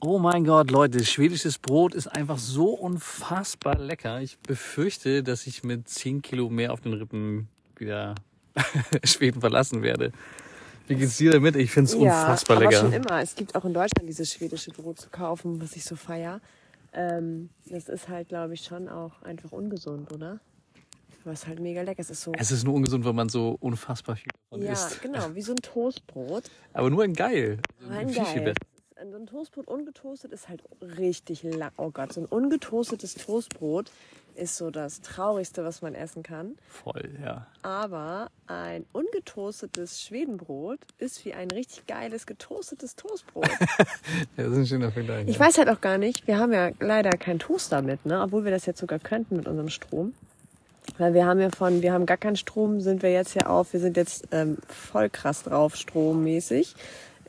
Oh mein Gott, Leute, schwedisches Brot ist einfach so unfassbar lecker. Ich befürchte, dass ich mit 10 Kilo mehr auf den Rippen wieder Schweden verlassen werde. Wie geht's dir damit? Ich find's unfassbar aber lecker. schon immer. Es gibt auch in Deutschland dieses schwedische Brot zu kaufen, was ich so feier. Ähm, das ist halt, glaube ich, schon auch einfach ungesund, oder? Aber es ist halt mega lecker. Es ist so. Es ist nur ungesund, weil man so unfassbar viel davon ja, isst. genau, wie so ein Toastbrot. Aber nur in geil. Also Rein viel, viel geil. Besser. So ein Toastbrot ungetoastet ist halt richtig lang. Oh Gott, so ein ungetoastetes Toastbrot ist so das Traurigste, was man essen kann. Voll, ja. Aber ein ungetoastetes Schwedenbrot ist wie ein richtig geiles getoastetes Toastbrot. ja. Das ist ein schöner Vergleich. Ich ja. weiß halt auch gar nicht, wir haben ja leider keinen Toaster mit, ne? obwohl wir das jetzt sogar könnten mit unserem Strom. Weil wir haben ja von, wir haben gar keinen Strom, sind wir jetzt ja auf, wir sind jetzt ähm, voll krass drauf, strommäßig,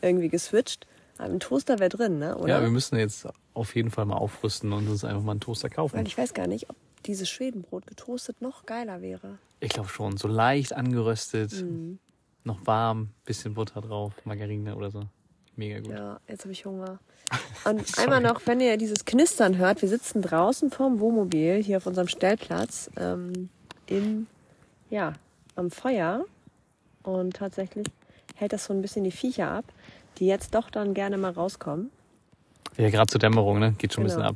irgendwie geswitcht. Aber ein Toaster wäre drin, ne? oder? Ja, wir müssen jetzt auf jeden Fall mal aufrüsten und uns einfach mal einen Toaster kaufen. Weil ich weiß gar nicht, ob dieses Schwedenbrot getoastet noch geiler wäre. Ich glaube schon. So leicht angeröstet, Mhm. noch warm, bisschen Butter drauf, Margarine oder so. Mega gut. Ja, jetzt habe ich Hunger. Und einmal noch, wenn ihr dieses Knistern hört, wir sitzen draußen vorm Wohnmobil hier auf unserem Stellplatz ähm, im, ja, am Feuer und tatsächlich hält das so ein bisschen die Viecher ab, die jetzt doch dann gerne mal rauskommen. Ja, gerade zur Dämmerung, ne? Geht schon ein Genau. bisschen ab.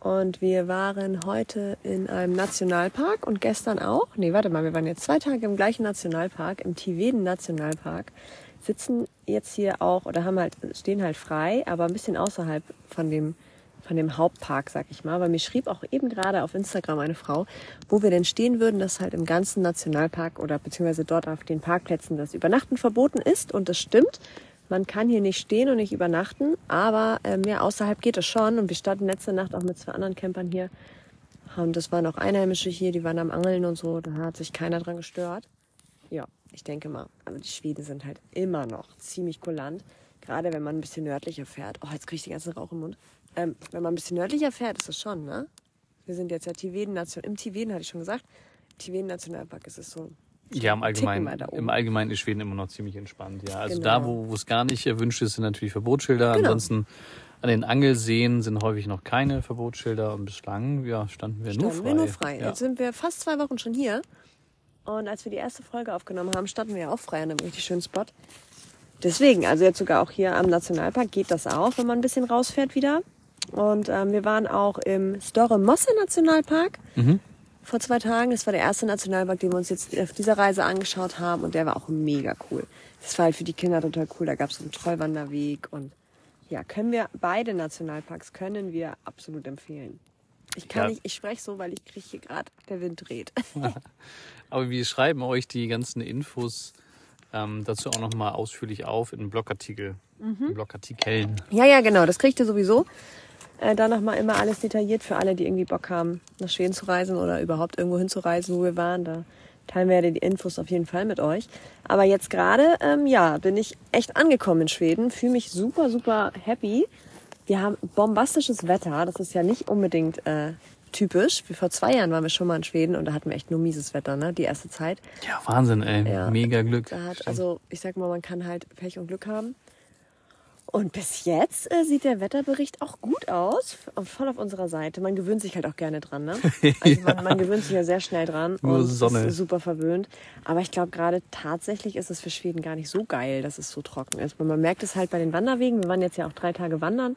Und wir waren heute in einem Nationalpark und gestern auch. Nee, warte mal, wir waren jetzt zwei Tage im gleichen Nationalpark, im Tiveden Nationalpark. Sitzen jetzt hier auch oder haben halt, stehen halt frei, aber ein bisschen außerhalb von dem, von dem Hauptpark, sag ich mal. Weil mir schrieb auch eben gerade auf Instagram eine Frau, wo wir denn stehen würden, dass halt im ganzen Nationalpark oder beziehungsweise dort auf den Parkplätzen das Übernachten verboten ist. Und das stimmt. Man kann hier nicht stehen und nicht übernachten, aber äh, mehr außerhalb geht es schon. Und wir standen letzte Nacht auch mit zwei anderen Campern hier. Und das waren auch Einheimische hier, die waren am Angeln und so. Da hat sich keiner dran gestört. Ja, ich denke mal. Aber die Schweden sind halt immer noch ziemlich kulant. Gerade wenn man ein bisschen nördlicher fährt. Oh, jetzt kriege ich den ganzen Rauch im Mund. Ähm, wenn man ein bisschen nördlicher fährt, ist das schon, ne? Wir sind jetzt ja Tiveden Nation im Tiveden, hatte ich schon gesagt. Tiveden Nationalpark ist es so. Ja, im Allgemeinen, im Allgemeinen ist Schweden immer noch ziemlich entspannt. Ja, also Genau. da, wo es gar nicht erwünscht ist, sind natürlich Verbotsschilder. Genau. Ansonsten an den Angelseen sind häufig noch keine Verbotsschilder und bislang ja, standen wir nur Standen frei. wir nur frei. Ja. Jetzt sind wir fast zwei Wochen schon hier. Und als wir die erste Folge aufgenommen haben, standen wir ja auch frei an einem richtig schönen Spot. Deswegen, also jetzt sogar auch hier am Nationalpark geht das auch, wenn man ein bisschen rausfährt wieder. Und ähm, wir waren auch im Store Mosse Nationalpark Mhm. Vor zwei Tagen. Das war der erste Nationalpark, den wir uns jetzt auf dieser Reise angeschaut haben. Und der war auch mega cool. Das war halt für die Kinder total cool. Da gab es so einen Trollwanderweg. Und ja, können wir, beide Nationalparks können wir absolut empfehlen. Ich kann Ja. nicht, ich spreche so, weil ich kriege hier gerade, der Wind dreht. Aber wir schreiben euch die ganzen Infos ähm, dazu auch nochmal ausführlich auf in Blogartikel. Mhm. In Blogartikeln. Ja, ja, genau, das kriegt ihr sowieso. Äh, da nochmal immer alles detailliert für alle, die irgendwie Bock haben, nach Schweden zu reisen oder überhaupt irgendwo hinzureisen, wo wir waren. Da teilen wir ja die Infos auf jeden Fall mit euch. Aber jetzt gerade, ähm, ja, bin ich echt angekommen in Schweden, fühle mich super, super happy. Wir haben bombastisches Wetter, das ist ja nicht unbedingt äh, typisch. Wie vor zwei Jahren waren wir schon mal in Schweden und da hatten wir echt nur mieses Wetter, ne, die erste Zeit. Ja, Wahnsinn, ey. Ja. Mega Glück. Hat, also ich sag mal, man kann halt Pech und Glück haben. Und bis jetzt äh, sieht der Wetterbericht auch gut aus, f- voll auf unserer Seite. Man gewöhnt sich halt auch gerne dran, ne? Also man, man gewöhnt sich ja sehr schnell dran Nur und Sonne. ist super verwöhnt. Aber ich glaube gerade tatsächlich ist es für Schweden gar nicht so geil, dass es so trocken ist. Weil man merkt es halt bei den Wanderwegen. Wir waren jetzt ja auch drei Tage wandern.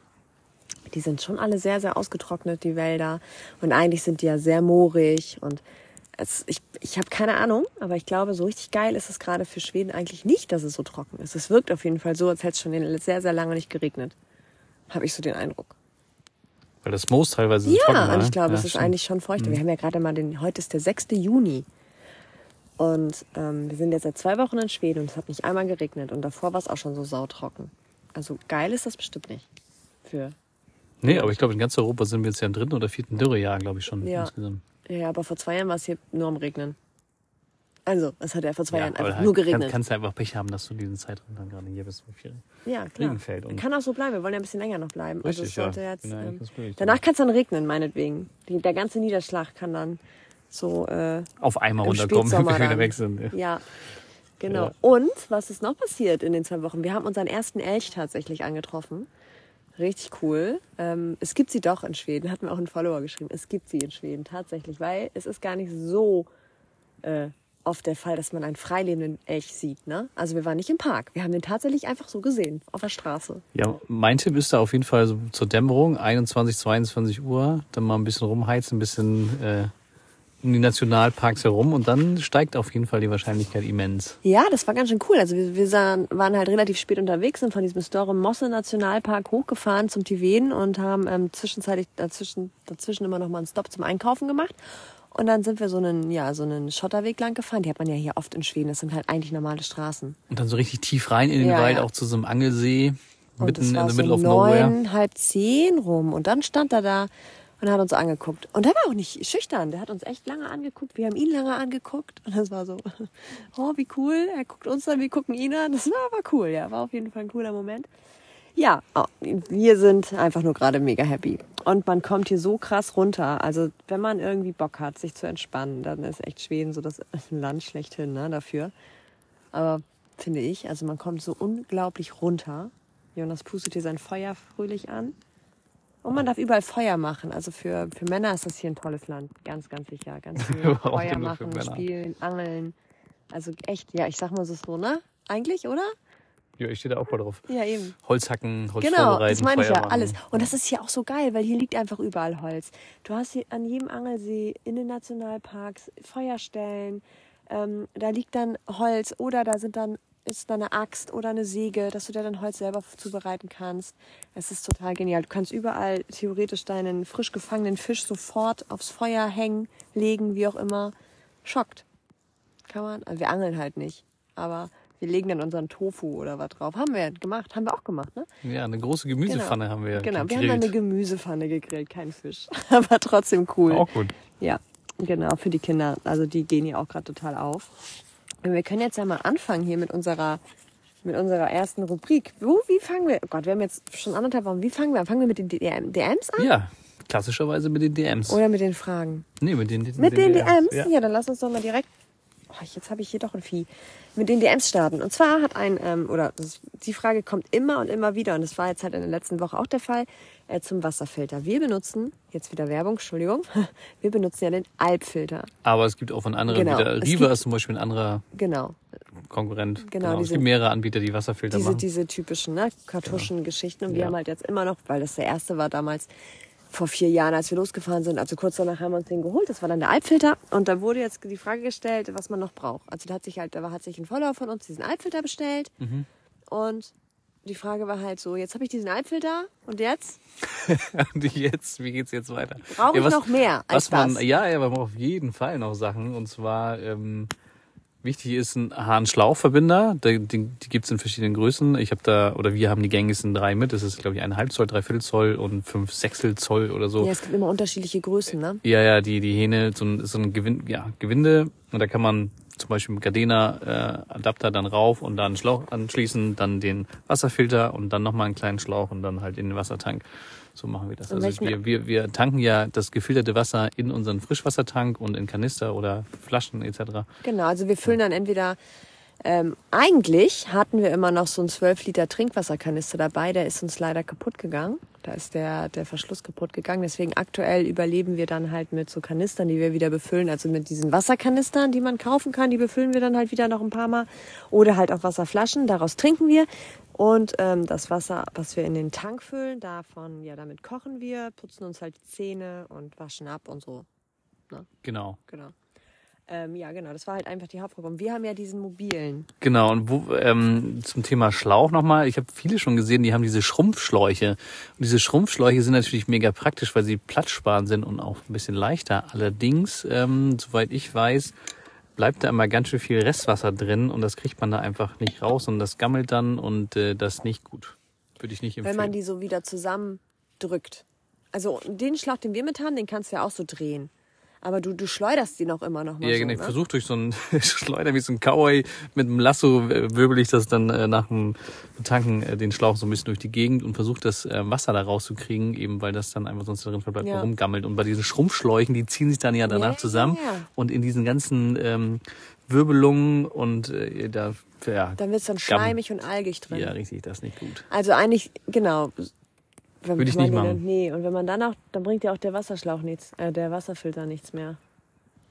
Die sind schon alle sehr, sehr ausgetrocknet, die Wälder. Und eigentlich sind die ja sehr moorig. Und es, ich, ich habe keine Ahnung, aber ich glaube, so richtig geil ist es gerade für Schweden eigentlich nicht, dass es so trocken ist. Es wirkt auf jeden Fall so, als hätte es schon sehr, sehr lange nicht geregnet. Habe ich so den Eindruck. Weil das Moos teilweise so Ja, trocken war, und ne? ich glaube, ja, es ist stimmt. eigentlich schon feuchter. Wir haben ja gerade mal den, heute ist der 6. Juni. Und ähm, wir sind jetzt seit zwei Wochen in Schweden und es hat nicht einmal geregnet. Und davor war es auch schon so sautrocken. Also geil ist das bestimmt nicht. Für, Nee, aber ich glaube, in ganz Europa sind wir jetzt ja im dritten oder vierten Dürrejahr, glaube ich schon Ja. insgesamt. Ja, aber vor zwei Jahren war es hier nur am Regnen. Also, es hat ja vor zwei Jahren aber einfach halt nur Kann, geregnet. kannst du einfach Pech haben, dass du diesen Zeitraum dann gerade hier bist. so viel. ja, klar. Regen fällt und- Kann auch so bleiben. Wir wollen ja ein bisschen länger noch bleiben. also Richtig, ja. sollte jetzt, eigentlich ähm, danach kann es dann regnen, meinetwegen. Die, der ganze Niederschlag kann dann so äh, Auf einmal runterkommen, wenn wir wieder weg sind. Ja. Ja, genau. Ja. Und was ist noch passiert in den zwei Wochen? Wir haben unseren ersten Elch tatsächlich angetroffen. Richtig cool. Ähm, es gibt sie doch in Schweden, hat mir auch ein Follower geschrieben. Es gibt sie in Schweden tatsächlich, weil es ist gar nicht so äh, oft der Fall, dass man einen freilebenden Elch sieht. Ne? Also wir waren nicht im Park. Wir haben den tatsächlich einfach so gesehen, auf der Straße. Ja, mein Tipp ist da auf jeden Fall so zur Dämmerung, 21, 22 Uhr, dann mal ein bisschen rumheizen, ein bisschen äh, um die Nationalparks herum und dann steigt auf jeden Fall die Wahrscheinlichkeit immens. Ja, das war ganz schön cool. Also wir, wir sahen, waren halt relativ spät unterwegs, sind von diesem Store Mosse Nationalpark hochgefahren zum Tiveden und haben ähm, zwischenzeitlich dazwischen, dazwischen immer noch mal einen Stop zum Einkaufen gemacht. Und dann sind wir so einen, ja, so einen Schotterweg lang gefahren. Die hat man ja hier oft in Schweden. Das sind halt eigentlich normale Straßen. Und dann so richtig tief rein in den Ja, Wald, ja. auch zu so einem Angelsee, Und mitten in the so middle of nowhere. neun, halb zehn rum. Und dann stand er da und hat uns angeguckt. Und der war auch nicht schüchtern. Der hat uns echt lange angeguckt. Wir haben ihn lange angeguckt. Und das war so, oh, wie cool. Er guckt uns an, wir gucken ihn an. Das war aber cool. Ja, war auf jeden Fall ein cooler Moment. Ja, oh, wir sind einfach nur gerade mega happy. Und man kommt hier so krass runter. Also, wenn man irgendwie Bock hat, sich zu entspannen, dann ist echt Schweden so das Land schlechthin ne, dafür. Aber finde ich, also man kommt so unglaublich runter. Jonas pustet hier sein Feuer fröhlich an. Und man darf überall Feuer machen. Also für, für Männer ist das hier ein tolles Land. Ganz, ganz sicher. Ganz viel Feuer machen, spielen, angeln. Also echt, ja, ich sag mal so, so, ne? Eigentlich, oder? Ja, ich stehe da auch voll drauf. Ja, eben. Holz hacken, Holz Genau, das meine ich ja, alles. Und das ist hier auch so geil, weil hier liegt einfach überall Holz. Du hast hier an jedem Angelsee, in den Nationalparks, Feuerstellen. Ähm, da liegt dann Holz oder da sind dann ist da eine Axt oder eine Säge, dass du dir dann Holz selber zubereiten kannst. Es ist total genial. Du kannst überall theoretisch deinen frisch gefangenen Fisch sofort aufs Feuer hängen, legen, wie auch immer. Schockt. Kann man. Also wir angeln halt nicht. Aber wir legen dann unseren Tofu oder was drauf. Haben wir gemacht. Haben wir auch gemacht, ne? Ja, eine große Gemüsepfanne haben wir Genau, wir gegrillt. haben dann eine Gemüsepfanne gegrillt, kein Fisch. Aber trotzdem cool. auch gut. Ja, genau, für die Kinder. Also die gehen hier auch gerade total auf. Und wir können jetzt ja mal anfangen hier mit unserer, mit unserer ersten Rubrik. Wo, wie fangen wir? Oh Gott, wir haben jetzt schon anderthalb Wochen. Wie fangen wir an? Fangen wir mit den DM, DMs an? Ja, klassischerweise mit den DMs. Oder mit den Fragen? nee, mit den, Mit den DMs? Ja. Ja, dann lass uns doch mal direkt. Oh, jetzt habe ich hier doch ein Vieh. Mit den DMs starten. Und zwar hat ein, ähm, oder die Frage kommt immer und immer wieder, und das war jetzt halt in der letzten Woche auch der Fall, äh, zum Wasserfilter. Wir benutzen, jetzt wieder Werbung, Entschuldigung, wir benutzen ja den Alpfilter. Aber es gibt auch von anderen Genau, wieder. es Riva ist zum Beispiel ein anderer Genau. Konkurrent. Genau, es diese- gibt mehrere Anbieter, die Wasserfilter Diese, machen. diese typischen ne, Kartuschengeschichten. Und wir Ja. haben halt jetzt immer noch, weil das der erste war damals vor vier Jahren, als wir losgefahren sind, also kurz danach haben wir uns den geholt. Das war dann der Alpfilter. Und da wurde jetzt die Frage gestellt, was man noch braucht. Also da hat sich halt, da hat sich ein Follower von uns diesen Alpfilter bestellt. Mhm. Und die Frage war halt so, jetzt habe ich diesen Alpfilter und jetzt Und jetzt, wie geht's jetzt weiter? brauche ich Ja, was- noch mehr als was man, das. ja, ja, man braucht auf jeden Fall noch Sachen. Und zwar, ähm, wichtig ist ein Hahn-Schlauchverbinder. Die, die, die gibt's in verschiedenen Größen. Ich habe da, oder wir haben die gängigsten drei mit. Das ist, glaube ich, eineinhalb Zoll, dreiviertel Zoll und fünf Sechstel Zoll oder so. Ja, es gibt immer unterschiedliche Größen, ne? Ja, ja, die, die Hähne, so ein, so ein Gewin ja, Gewinde. Und da kann man zum Beispiel mit Gardena äh, dann rauf und dann einen Schlauch anschließen, dann den Wasserfilter und dann nochmal einen kleinen Schlauch und dann halt in den Wassertank. So machen wir das. Also wir, wir, wir tanken ja das gefilterte Wasser in unseren Frischwassertank und in Kanister oder Flaschen etc. Genau, also wir füllen dann entweder ähm, eigentlich hatten wir immer noch so einen 12 Liter Trinkwasserkanister dabei, der ist uns leider kaputt gegangen. Da ist der, der Verschluss kaputt gegangen. Deswegen aktuell überleben wir dann halt mit so Kanistern, die wir wieder befüllen. Also mit diesen Wasserkanistern, die man kaufen kann, die befüllen wir dann halt wieder noch ein paar Mal. Oder halt auch Wasserflaschen, daraus trinken wir. Und ähm, das Wasser, was wir in den Tank füllen, davon, ja, damit kochen wir, putzen uns halt die Zähne und waschen ab und so. Genau. Genau. Ähm, ja, genau, das war halt einfach die Hauptfrage. Und wir haben ja diesen mobilen. Genau, und wo, ähm, zum Thema Schlauch nochmal. Ich habe viele schon gesehen, die haben diese Schrumpfschläuche. Und diese Schrumpfschläuche sind natürlich mega praktisch, weil sie platzsparend sind und auch ein bisschen leichter. Allerdings, ähm, soweit ich weiß, bleibt da immer ganz schön viel Restwasser drin und das kriegt man da einfach nicht raus und das gammelt dann und äh, das ist nicht gut. Würde ich nicht empfehlen. Wenn man die so wieder zusammendrückt. Also den Schlauch, den wir mit haben, den kannst du ja auch so drehen. Aber du, du schleuderst die noch immer noch mal ja, so, genau. Ich ne? versuche durch so ein Schleuder wie so ein Cowboy mit einem Lasso äh, wirbel ich das dann äh, nach dem Tanken äh, den Schlauch so ein bisschen durch die Gegend und versuche das äh, Wasser da rauszukriegen, eben weil das dann einfach sonst darin verbleibt, Ja. rumgammelt. Und bei diesen Schrumpfschläuchen, die ziehen sich dann ja danach Ja, zusammen und in diesen ganzen ähm, Wirbelungen und äh, da ja, Dann wird es dann Gamm- schleimig und algig drin. ja richtig, das ist nicht gut. Also eigentlich, genau. Wenn Würde ich nicht machen. Nee, und wenn man dann auch, dann bringt ja auch der Wasserschlauch nichts, äh, der Wasserfilter nichts mehr.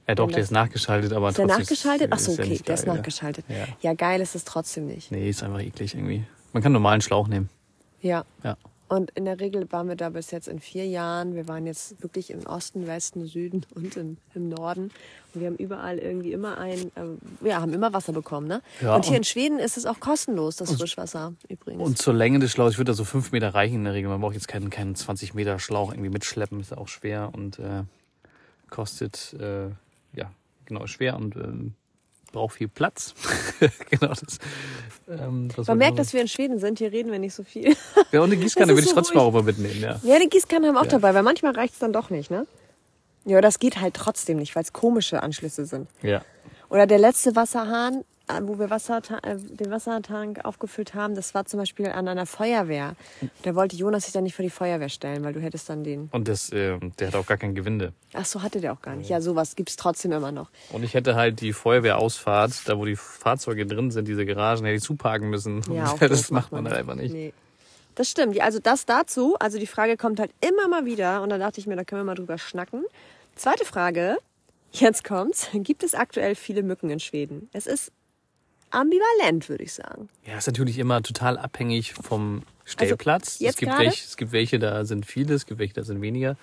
Ja, doch, der ist nachgeschaltet, aber Ist der trotzdem nachgeschaltet? Ach so, ist ja okay, nicht der ist nachgeschaltet. Ja. Ja, geil ist es trotzdem nicht. Nee, ist einfach eklig irgendwie. Man kann einen normalen Schlauch nehmen. Ja. Ja. Und in der Regel waren wir da bis jetzt in vier Jahren. Wir waren jetzt wirklich im Osten, Westen, Süden und im, im Norden. Und wir haben überall irgendwie immer ein, äh, ja, haben immer Wasser bekommen, ne? Ja, und hier und- in Schweden ist es auch kostenlos, das Frischwasser übrigens. Und zur Länge des Schlauchs, ich würde da so fünf Meter reichen in der Regel. Man braucht jetzt keinen, keinen 20 Meter Schlauch irgendwie mitschleppen, ist auch schwer und äh, kostet, äh, ja, genau, schwer und ähm, braucht viel Platz. genau das. Ähm, man merkt, dass wir in Schweden sind. Hier reden wir nicht so viel. Ja, und eine Gießkanne würde ich so trotzdem ruhig. auch immer mitnehmen, ja. Ja, die Gießkanne haben wir auch Ja. dabei, weil manchmal reicht es dann doch nicht, ne? Ja, das geht halt trotzdem nicht, weil es komische Anschlüsse sind. Ja. Oder der letzte Wasserhahn, wo wir Wasser, äh, den Wassertank aufgefüllt haben, das war zum Beispiel an einer Feuerwehr. Da wollte Jonas sich dann nicht vor die Feuerwehr stellen, weil du hättest dann den. Und das, ähm, der hat auch gar kein Gewinde. Ach so, hatte der auch gar nicht. Ja, sowas gibt's trotzdem immer noch. Und ich hätte halt die Feuerwehrausfahrt, da wo die Fahrzeuge drin sind, diese Garagen, hätte ich zuparken müssen. Ja, das doof, macht man halt einfach nicht. Nee. Das stimmt. Also das dazu. Also die Frage kommt halt immer mal wieder und da dachte ich mir, da können wir mal drüber schnacken. Zweite Frage. Jetzt kommt's. Gibt es aktuell viele Mücken in Schweden? Es ist ambivalent, würde ich sagen. Ja, ist natürlich immer total abhängig vom Stellplatz. Also es, gibt welche, es gibt welche, da sind viele, es gibt welche, da sind weniger.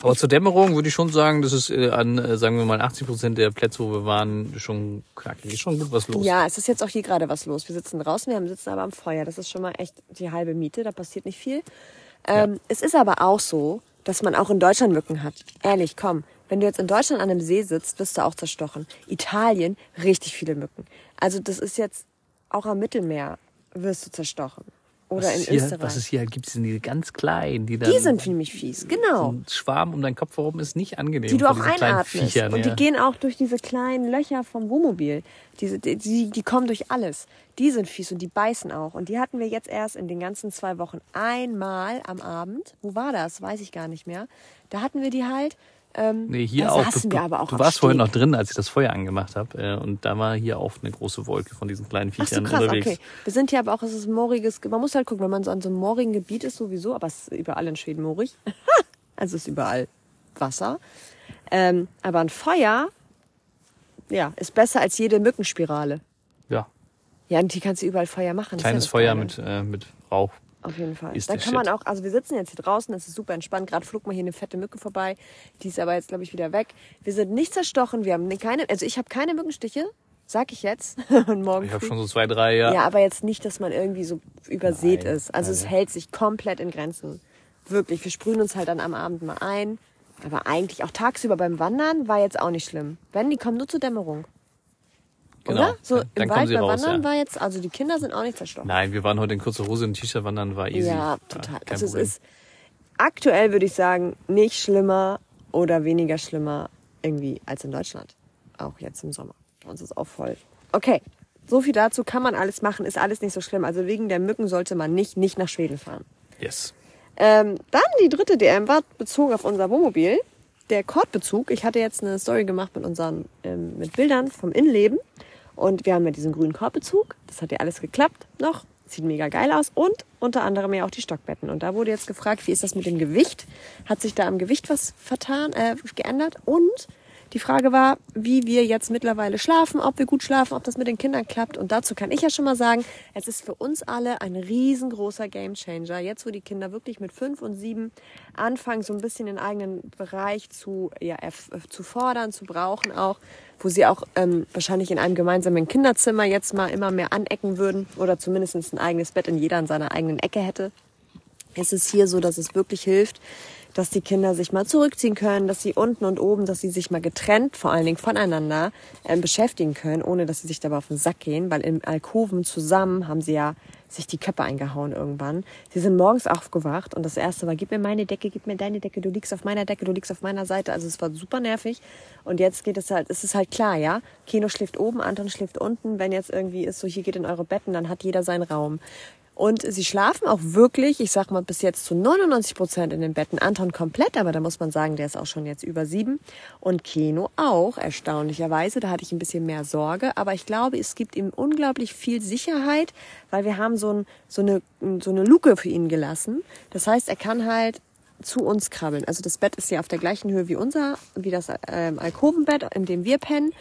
Aber zur Dämmerung würde ich schon sagen, dass es äh, an, äh, sagen wir mal, 80 Prozent der Plätze, wo wir waren, schon knackig ist, schon gut was los. Ja, es ist jetzt auch hier gerade was los. Wir sitzen draußen, wir haben sitzen aber am Feuer. Das ist schon mal echt die halbe Miete, da passiert nicht viel. Ähm, Es ist aber auch so, dass man auch in Deutschland Mücken hat. Ehrlich, komm. Wenn du jetzt in Deutschland an einem See sitzt, wirst du auch zerstochen. Italien, richtig viele Mücken. Also das ist jetzt auch am Mittelmeer wirst du zerstochen. Oder was in hier, Österreich. Was es hier halt gibt, sind die ganz kleinen, die dann die sind nämlich fies, genau. so ein Schwarm um deinen Kopf herum ist nicht angenehm. die du auch einatmest. Viechern, und ja. die gehen auch durch diese kleinen Löcher vom Wohnmobil. Diese, die, die, die kommen durch alles. Die sind fies und die beißen auch. Und die hatten wir jetzt erst in den ganzen zwei Wochen einmal am Abend. Wo war das? Weiß ich gar nicht mehr. Da hatten wir die halt. Ähm, Nee, hier auch. du, wir aber auch du warst vorhin Steg. noch drin, als ich das Feuer angemacht habe. Äh, und da war hier auch eine große Wolke von diesen kleinen Ach so, Viechern krass, unterwegs. okay. Wir sind hier aber auch, es ist mooriges, man muss halt gucken, wenn man so an so einem moorigen Gebiet ist sowieso, aber es ist überall in Schweden moorig. also es ist überall Wasser. Ähm, aber ein Feuer, ja, ist besser als jede Mückenspirale. Ja, Ja, und hier kannst du überall Feuer machen. ja kleines das Feuer mit, äh, mit Rauch. Auf jeden Fall. ist der kann man Shit. auch, also wir sitzen jetzt hier draußen, es ist super entspannt. Gerade flog mal hier eine fette Mücke vorbei. Die ist aber jetzt, glaube ich, wieder weg. Wir sind nicht zerstochen, wir haben keine, also ich habe keine Mückenstiche, sag ich jetzt. Und morgen Ich habe schon so zwei, drei, ja. Ja, aber jetzt nicht, dass man irgendwie so übersät Nein, ist. Also es nein. hält sich komplett in Grenzen. Wirklich. Wir sprühen uns halt dann am Abend mal ein. Aber eigentlich auch tagsüber beim Wandern war jetzt auch nicht schlimm. Wenn, die kommen nur zur Dämmerung. Genau. Oder? So Dann- im Wald beim raus, Wandern ja. war jetzt, also die Kinder sind auch nicht zerstochen. Nein, wir waren heute in kurzer Hose und T-Shirt wandern, war easy. Ja, total. kein Also es ist aktuell würde ich sagen, nicht schlimmer oder weniger schlimmer irgendwie als in Deutschland. Auch jetzt im Sommer. Bei uns ist auch voll. Okay. So viel dazu kann man alles machen, ist alles nicht so schlimm. Also wegen der Mücken sollte man nicht, nicht nach Schweden fahren. Yes. Ähm, dann die dritte DM war bezogen auf unser Wohnmobil. Der Kordbezug. Ich hatte jetzt eine Story gemacht mit unseren, ähm, mit Bildern vom Innenleben. Und wir haben ja diesen grünen Korbezug. Das hat ja alles geklappt noch. Sieht mega geil aus. Und unter anderem ja auch die Stockbetten. Und da wurde jetzt gefragt, wie ist das mit dem Gewicht? Hat sich da am Gewicht was vertan, äh, geändert? Und die Frage war, wie wir jetzt mittlerweile schlafen, ob wir gut schlafen, ob das mit den Kindern klappt. Und dazu kann ich ja schon mal sagen, es ist für uns alle ein riesengroßer Gamechanger. Jetzt, wo die Kinder wirklich mit fünf und sieben anfangen, so ein bisschen den eigenen Bereich zu, ja, zu fordern, zu brauchen auch, wo sie auch ähm, wahrscheinlich in einem gemeinsamen Kinderzimmer jetzt mal immer mehr anecken würden oder zumindest ein eigenes Bett in jeder in seiner eigenen Ecke hätte ist es hier so, dass es wirklich hilft, dass die Kinder sich mal zurückziehen können, dass sie unten und oben, dass sie sich mal getrennt, vor allen Dingen voneinander, ähm, beschäftigen können, ohne dass sie sich dabei auf den Sack gehen, weil im Alkoven zusammen haben sie ja sich die Köpfe eingehauen irgendwann. Sie sind morgens aufgewacht und das erste war, gib mir meine Decke, gib mir deine Decke, du liegst auf meiner Decke, du liegst auf meiner Seite. Also es war super nervig. Und jetzt geht es halt, es ist halt klar, ja. Kino schläft oben, Anton schläft unten. Wenn jetzt irgendwie ist, so hier geht in eure Betten, dann hat jeder seinen Raum. Und sie schlafen auch wirklich, ich sag mal, bis jetzt zu 99 Prozent in den Betten. Anton komplett, aber da muss man sagen, der ist auch schon jetzt über sieben. Und Keno auch, erstaunlicherweise. Da hatte ich ein bisschen mehr Sorge. Aber ich glaube, es gibt ihm unglaublich viel Sicherheit, weil wir haben so, ein, so, eine, so eine Luke für ihn gelassen. Das heißt, er kann halt zu uns krabbeln. Also das Bett ist ja auf der gleichen Höhe wie unser, wie das ähm, Alkovenbett, in dem wir pennen.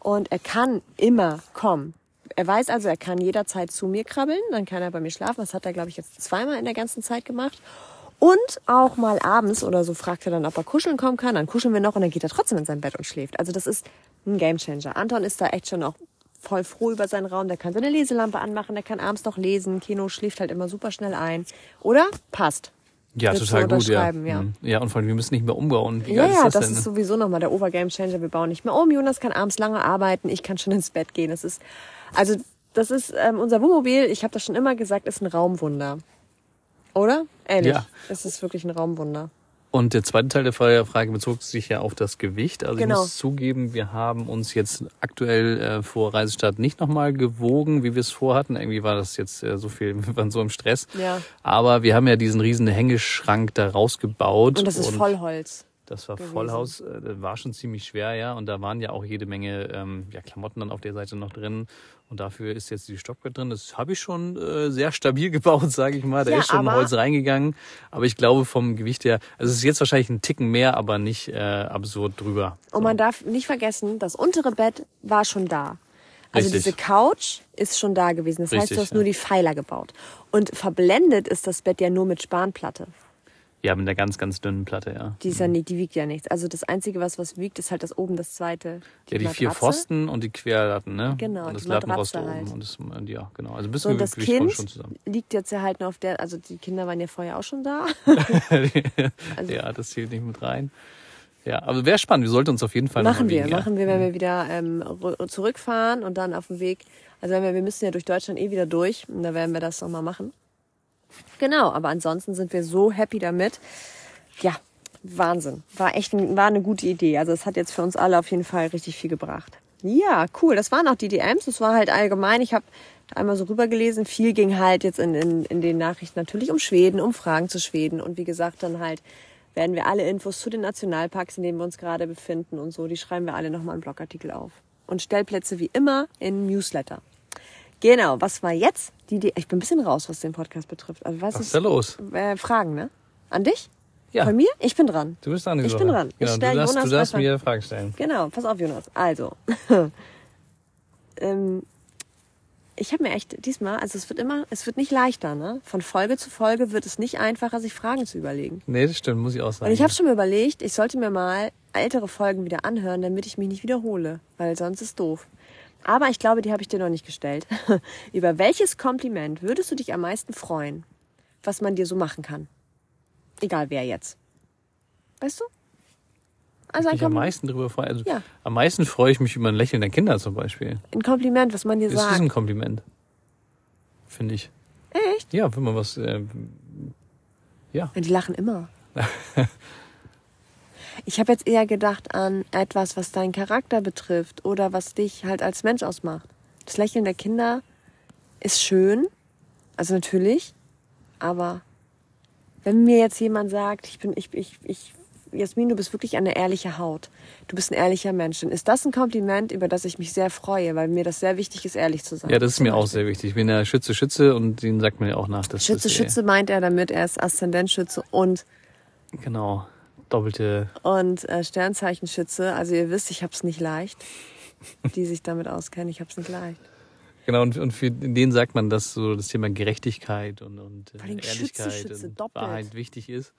Und er kann immer kommen. Er weiß also, er kann jederzeit zu mir krabbeln, dann kann er bei mir schlafen. Das hat er, glaube ich, jetzt zweimal in der ganzen Zeit gemacht. Und auch mal abends oder so fragt er dann, ob er kuscheln kommen kann. Dann kuscheln wir noch und dann geht er trotzdem in sein Bett und schläft. Also das ist ein Gamechanger. Anton ist da echt schon auch voll froh über seinen Raum. Der kann seine Leselampe anmachen, der kann abends noch lesen. Kino schläft halt immer super schnell ein. Oder? Passt. Ja, Würdest total gut, ja. ja. Mhm. Ja, und vor allem, wir müssen nicht mehr umbauen. Wie Ja, ist das, das, denn? ist sowieso nochmal der Obergame-Changer. Wir bauen nicht mehr um. Jonas kann abends lange arbeiten. Ich kann schon ins Bett gehen. Das ist, also, das ist, ähm, unser Wohnmobil, ich habe das schon immer gesagt, ist ein Raumwunder. Oder? Ehrlich. Ja. Es ist wirklich ein Raumwunder. Und der zweite Teil der Frage bezog sich ja auf das Gewicht. Also Genau. ich muss zugeben, wir haben uns jetzt aktuell äh, vor Reisestart nicht nochmal gewogen, wie wir es vorhatten. Irgendwie war das jetzt äh, so viel, wir waren so im Stress. Ja. Aber wir haben ja diesen riesen Hängeschrank da rausgebaut. Und das ist Vollholz. Das war gewesen. Vollhaus, äh, war schon ziemlich schwer, ja. Und da waren ja auch jede Menge ähm, ja, Klamotten dann auf der Seite noch drin. Und dafür ist jetzt die Stockbett drin. Das habe ich schon äh, sehr stabil gebaut, sage ich mal. Da Ja, ist schon Holz reingegangen. Aber ich glaube vom Gewicht her, also es ist jetzt wahrscheinlich ein Ticken mehr, aber nicht äh, absurd drüber. Und man darf nicht vergessen, das untere Bett war schon da. Also Richtig. diese Couch ist schon da gewesen. Das heißt, Richtig, du hast ja. nur die Pfeiler gebaut. Und verblendet ist das Bett ja nur mit Spanplatte. Ja, mit einer ganz, ganz dünnen Platte, ja. Die, ist ja nicht, die wiegt ja nichts. Also das Einzige, was was wiegt, ist halt das oben, das zweite. Ja, die vier Matratze. Pfosten und die Querlatten, ne? Genau, Und das die Lattenrost Matratze oben. halt. Und das, äh, ja, genau. Also ein So, bisschen das Gewicht Kind schon zusammen. liegt jetzt ja halt nur auf der, also die Kinder waren ja vorher auch schon da. Also- ja, das zählt nicht mit rein. Ja, aber wäre spannend. Wir sollten uns auf jeden Fall machen wir, wiegen, ja. machen wir, wenn wir wieder ähm, zurückfahren und dann auf dem Weg. Also wenn wir, wir müssen ja durch Deutschland eh wieder durch und da werden wir das nochmal machen. Genau, aber ansonsten sind wir so happy damit. Ja, Wahnsinn. War echt ein, war eine gute Idee. Also es hat jetzt für uns alle auf jeden Fall richtig viel gebracht. Ja, cool. Das waren auch die DMs. Das war halt allgemein. Ich habe einmal so rübergelesen. Viel ging halt jetzt in, in, in den Nachrichten natürlich um Schweden, um Fragen zu Schweden. Und wie gesagt, dann halt werden wir alle Infos zu den Nationalparks, in denen wir uns gerade befinden und so, die schreiben wir alle nochmal in Blogartikel auf. Und Stellplätze wie immer in Newsletter. Genau, was war jetzt? Die, die, ich bin ein bisschen raus, was den Podcast betrifft. Also was, Was ist da los? äh, Fragen, ne? An dich? Ja. Von mir? Ich bin dran. Du bist dran, Ich bin dran. Ich Genau, stell du darfst, Jonas du darfst mir Fragen stellen. Genau, pass auf, Jonas. Also, ähm, ich habe mir echt diesmal, also es wird immer, es wird nicht leichter, ne? Von Folge zu Folge wird es nicht einfacher, sich Fragen zu überlegen. Nee, das stimmt, muss ich auch sagen. Und ich habe schon mir überlegt, ich sollte mir mal ältere Folgen wieder anhören, damit ich mich nicht wiederhole, weil sonst ist doof. Aber ich glaube, die habe ich dir noch nicht gestellt. Über welches Kompliment würdest du dich am meisten freuen, was man dir so machen kann? Egal wer jetzt. Weißt du? Also mich am meisten drüber freue. Also Ja. Am meisten freue ich mich über ein Lächeln der Kinder zum Beispiel. ein Kompliment, was man dir Das ist sagt. ein Kompliment. Finde ich. Echt? Ja, wenn man was. Äh, ja. Die lachen immer. Ich habe jetzt eher gedacht an etwas, was deinen Charakter betrifft oder was dich halt als Mensch ausmacht. Das Lächeln der Kinder ist schön, also natürlich, aber wenn mir jetzt jemand sagt, ich bin, ich, ich, ich, Jasmin, du bist wirklich eine ehrliche Haut, du bist ein ehrlicher Mensch, dann ist das ein Kompliment, über das ich mich sehr freue, weil mir das sehr wichtig ist, ehrlich zu sein. Ja, das ist mir auch sehr wichtig. Ich bin ja Schütze, Schütze und den sagt man ja auch nach. Das Schütze, äh, Schütze meint er damit, er ist Aszendentschütze und Genau. Doppelte. und äh, Sternzeichenschütze. Also ihr wisst, ich hab's nicht leicht. Die sich damit auskennen, ich hab's nicht leicht. Genau, und, und für den sagt man, dass so das Thema Gerechtigkeit und, und äh, Ehrlichkeit Schütze, Schütze, und doppelt. Wahrheit wichtig ist.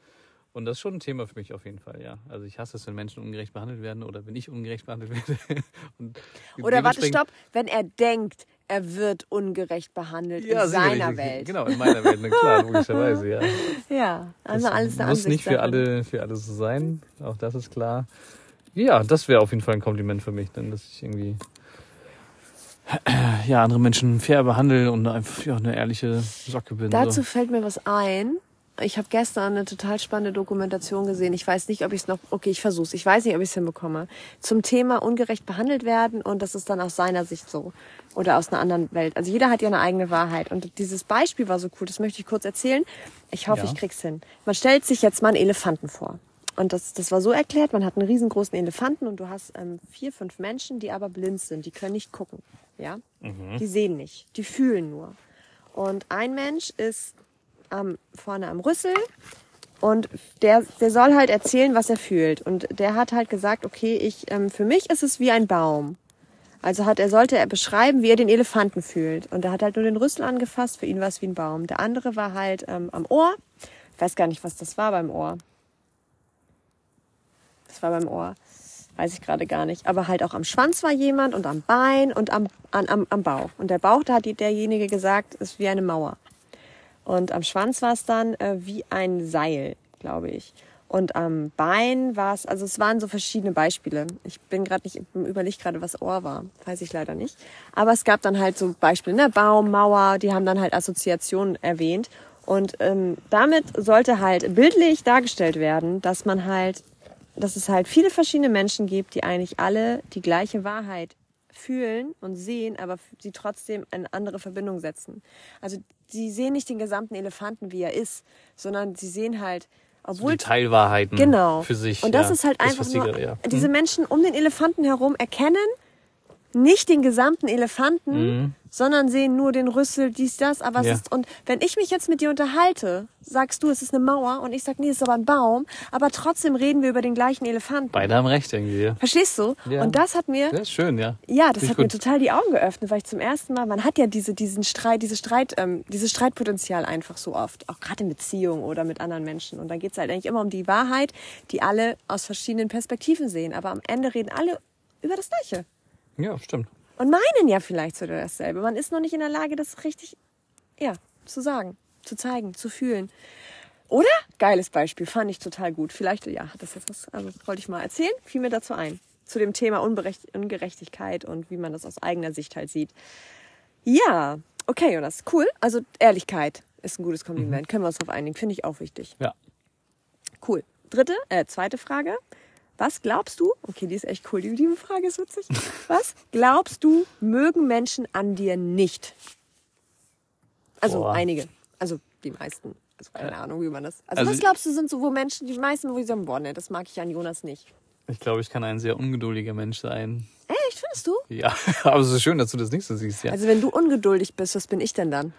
Und das ist schon ein Thema für mich auf jeden Fall, ja. Also ich hasse es, wenn Menschen ungerecht behandelt werden oder wenn ich ungerecht behandelt werde. Oder warte, stopp, wenn er denkt, er wird ungerecht behandelt Ja, in seiner sicherlich. Welt. Genau, in meiner Welt, klar, logischerweise, ja. Ja, also Das alles eine muss nicht für alle, für alle so sein. Auch das ist klar. Ja, das wäre auf jeden Fall ein Kompliment für mich, dann, dass ich irgendwie ja, andere Menschen fair behandle und einfach ja, eine ehrliche Socke bin. Dazu so. fällt mir was ein. Ich habe gestern eine total spannende Dokumentation gesehen. Ich weiß nicht, ob ich es noch, okay, ich versuch's. Ich weiß nicht, ob ich es hinbekomme. Zum Thema ungerecht behandelt werden und das ist dann aus seiner Sicht so oder aus einer anderen Welt. Also jeder hat ja eine eigene Wahrheit und dieses Beispiel war so cool. Das möchte ich kurz erzählen. Ich hoffe, Ja. ich krieg's hin. Man stellt sich jetzt mal einen Elefanten vor. Und das, das war so erklärt, man hat einen riesengroßen Elefanten und du hast ähm, vier, fünf Menschen, die aber blind sind, die können nicht gucken. Ja? Die sehen nicht, die fühlen nur. Und ein Mensch ist am, vorne am Rüssel und der, der soll halt erzählen, was er fühlt. Und der hat halt gesagt, okay, ich, ähm, für mich ist es wie ein Baum. Also hat er sollte er beschreiben, wie er den Elefanten fühlt. Und er hat halt nur den Rüssel angefasst. Für ihn war es wie ein Baum. Der andere war halt ähm, am Ohr. Ich weiß gar nicht, was das war beim Ohr. Das war beim Ohr. Weiß ich gerade gar nicht. Aber halt auch am Schwanz war jemand und am Bein und am, an, am, am Bauch. Und der Bauch, da hat die- derjenige gesagt, ist wie eine Mauer. Und am Schwanz war es dann äh, wie ein Seil, glaube ich. Und am Bein war es, also es waren so verschiedene Beispiele. Ich bin gerade nicht, überlege gerade, was Ohr war. Weiß ich leider nicht. Aber es gab dann halt so Beispiele, ne? Baum, Mauer, die haben dann halt Assoziationen erwähnt. Und ähm, damit sollte halt bildlich dargestellt werden, dass man halt, dass es halt viele verschiedene Menschen gibt, die eigentlich alle die gleiche Wahrheit fühlen und sehen, aber sie trotzdem in andere Verbindung setzen. Also sie sehen nicht den gesamten Elefanten, wie er ist, sondern sie sehen halt, obwohl die Teilwahrheiten genau für sich. und das ja. ist halt einfach die nur ja. diese Menschen um den Elefanten herum erkennen nicht den gesamten Elefanten, sondern sehen nur den Rüssel, dies, das, aber es Mhm. Ja. ist, und wenn ich mich jetzt mit dir unterhalte, sagst du, es ist eine Mauer und ich sag, nee, es ist aber ein Baum, aber trotzdem reden wir über den gleichen Elefanten. Beide haben recht irgendwie. Ja. Verstehst du? Ja. Und das hat mir, Das ist schön, ja. ja, das Finde hat mir total die Augen geöffnet, weil ich zum ersten Mal, man hat ja diese, diesen Streit, diese Streit, ähm, dieses Streitpotenzial einfach so oft, auch gerade in Beziehungen oder mit anderen Menschen. Und dann geht's halt eigentlich immer um die Wahrheit, die alle aus verschiedenen Perspektiven sehen. Aber am Ende reden alle über das Gleiche. Ja, stimmt. Und meinen ja vielleicht sogar dasselbe. Man ist noch nicht in der Lage, das richtig, ja, zu sagen, zu zeigen, zu fühlen. Oder? Geiles Beispiel, fand ich total gut. Vielleicht, ja, hat das jetzt was, also wollte ich mal erzählen, fiel mir dazu ein. Zu dem Thema Unberecht Ungerechtigkeit und wie man das aus eigener Sicht halt sieht. Ja, okay, Jonas, cool. Also Ehrlichkeit ist ein gutes Kompliment. Können wir uns darauf einigen, finde ich auch wichtig. Ja. Cool. Dritte, äh, zweite Frage. Was glaubst du? Okay, die ist echt cool. Die, die Frage ist witzig. Was glaubst du, mögen Menschen an dir nicht? Also Boah. einige. Also die meisten. Also keine Ahnung, wie man das. Also, Also was glaubst du, sind so wo Menschen, die meisten, wo sie sagen, boah, ne, das mag ich an Jonas nicht. Ich glaube, ich kann ein sehr ungeduldiger Mensch sein. Echt, findest du? Ja, aber es ist schön, dass du das nicht so siehst, ja. Also wenn du ungeduldig bist, was bin ich denn dann?